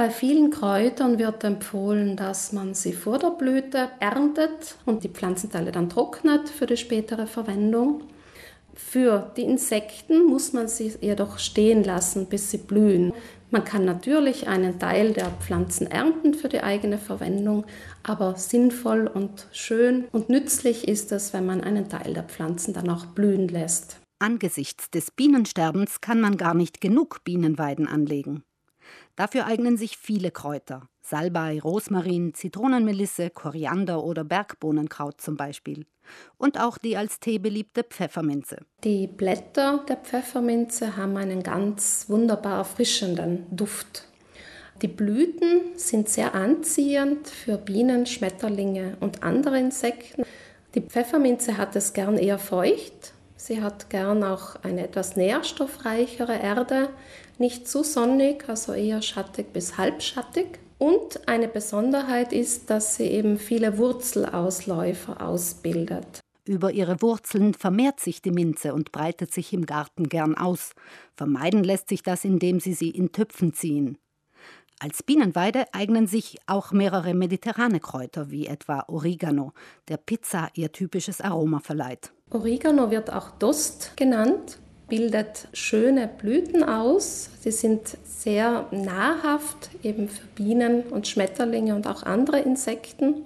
Bei vielen Kräutern wird empfohlen, dass man sie vor der Blüte erntet und die Pflanzenteile dann trocknet für die spätere Verwendung. Für die Insekten muss man sie jedoch stehen lassen, bis sie blühen. Man kann natürlich einen Teil der Pflanzen ernten für die eigene Verwendung, aber sinnvoll und schön und nützlich ist es, wenn man einen Teil der Pflanzen dann auch blühen lässt. Angesichts des Bienensterbens kann man gar nicht genug Bienenweiden anlegen. Dafür eignen sich viele Kräuter. Salbei, Rosmarin, Zitronenmelisse, Koriander oder Bergbohnenkraut zum Beispiel. Und auch die als Tee beliebte Pfefferminze. Die Blätter der Pfefferminze haben einen ganz wunderbar erfrischenden Duft. Die Blüten sind sehr anziehend für Bienen, Schmetterlinge und andere Insekten. Die Pfefferminze hat es gern eher feucht. Sie hat gern auch eine etwas nährstoffreichere Erde, nicht zu sonnig, also eher schattig bis halbschattig. Und eine Besonderheit ist, dass sie eben viele Wurzelausläufer ausbildet. Über ihre Wurzeln vermehrt sich die Minze und breitet sich im Garten gern aus. Vermeiden lässt sich das, indem sie sie in Töpfen ziehen. Als Bienenweide eignen sich auch mehrere mediterrane Kräuter, wie etwa Oregano, der Pizza ihr typisches Aroma verleiht. Oregano wird auch Dost genannt bildet schöne Blüten aus. Sie sind sehr nahrhaft, eben für Bienen und Schmetterlinge und auch andere Insekten.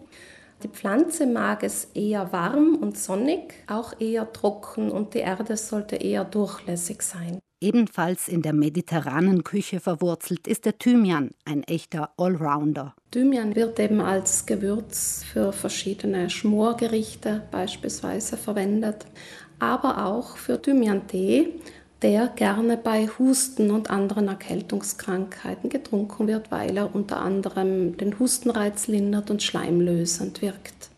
Die Pflanze mag es eher warm und sonnig, auch eher trocken und die Erde sollte eher durchlässig sein. Ebenfalls in der mediterranen Küche verwurzelt ist der Thymian, ein echter Allrounder. Thymian wird eben als Gewürz für verschiedene Schmorgerichte beispielsweise verwendet aber auch für Thymian-Tee, der gerne bei Husten und anderen Erkältungskrankheiten getrunken wird, weil er unter anderem den Hustenreiz lindert und schleimlösend wirkt.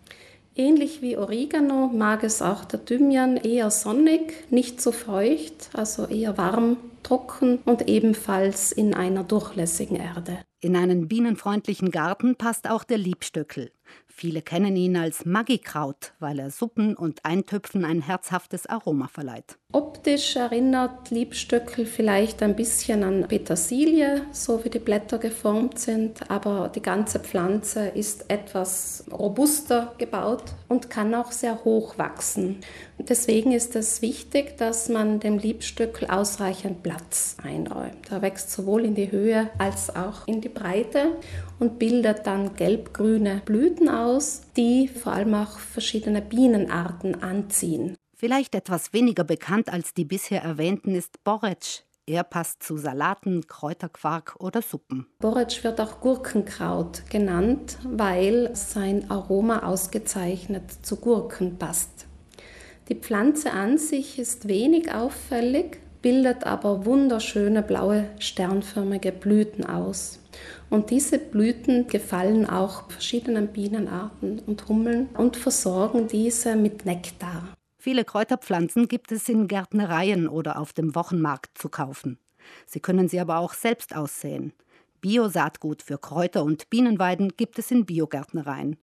Ähnlich wie Oregano mag es auch der Thymian eher sonnig, nicht so feucht, also eher warm, trocken und ebenfalls in einer durchlässigen Erde. In einen bienenfreundlichen Garten passt auch der Liebstöckel. Viele kennen ihn als Magikraut, weil er Suppen und Eintöpfen ein herzhaftes Aroma verleiht. Optisch erinnert Liebstöckel vielleicht ein bisschen an Petersilie, so wie die Blätter geformt sind, aber die ganze Pflanze ist etwas robuster gebaut und kann auch sehr hoch wachsen. Deswegen ist es wichtig, dass man dem Liebstöckel ausreichend Platz einräumt. Er wächst sowohl in die Höhe als auch in die Breite und bildet dann gelbgrüne Blüten aus, die vor allem auch verschiedene Bienenarten anziehen. Vielleicht etwas weniger bekannt als die bisher erwähnten ist Borretsch. Er passt zu Salaten, Kräuterquark oder Suppen. Borretsch wird auch Gurkenkraut genannt, weil sein Aroma ausgezeichnet zu Gurken passt. Die Pflanze an sich ist wenig auffällig, bildet aber wunderschöne blaue sternförmige Blüten aus. Und diese Blüten gefallen auch verschiedenen Bienenarten und Hummeln und versorgen diese mit Nektar. Viele Kräuterpflanzen gibt es in Gärtnereien oder auf dem Wochenmarkt zu kaufen. Sie können sie aber auch selbst aussäen. Biosaatgut für Kräuter und Bienenweiden gibt es in Biogärtnereien.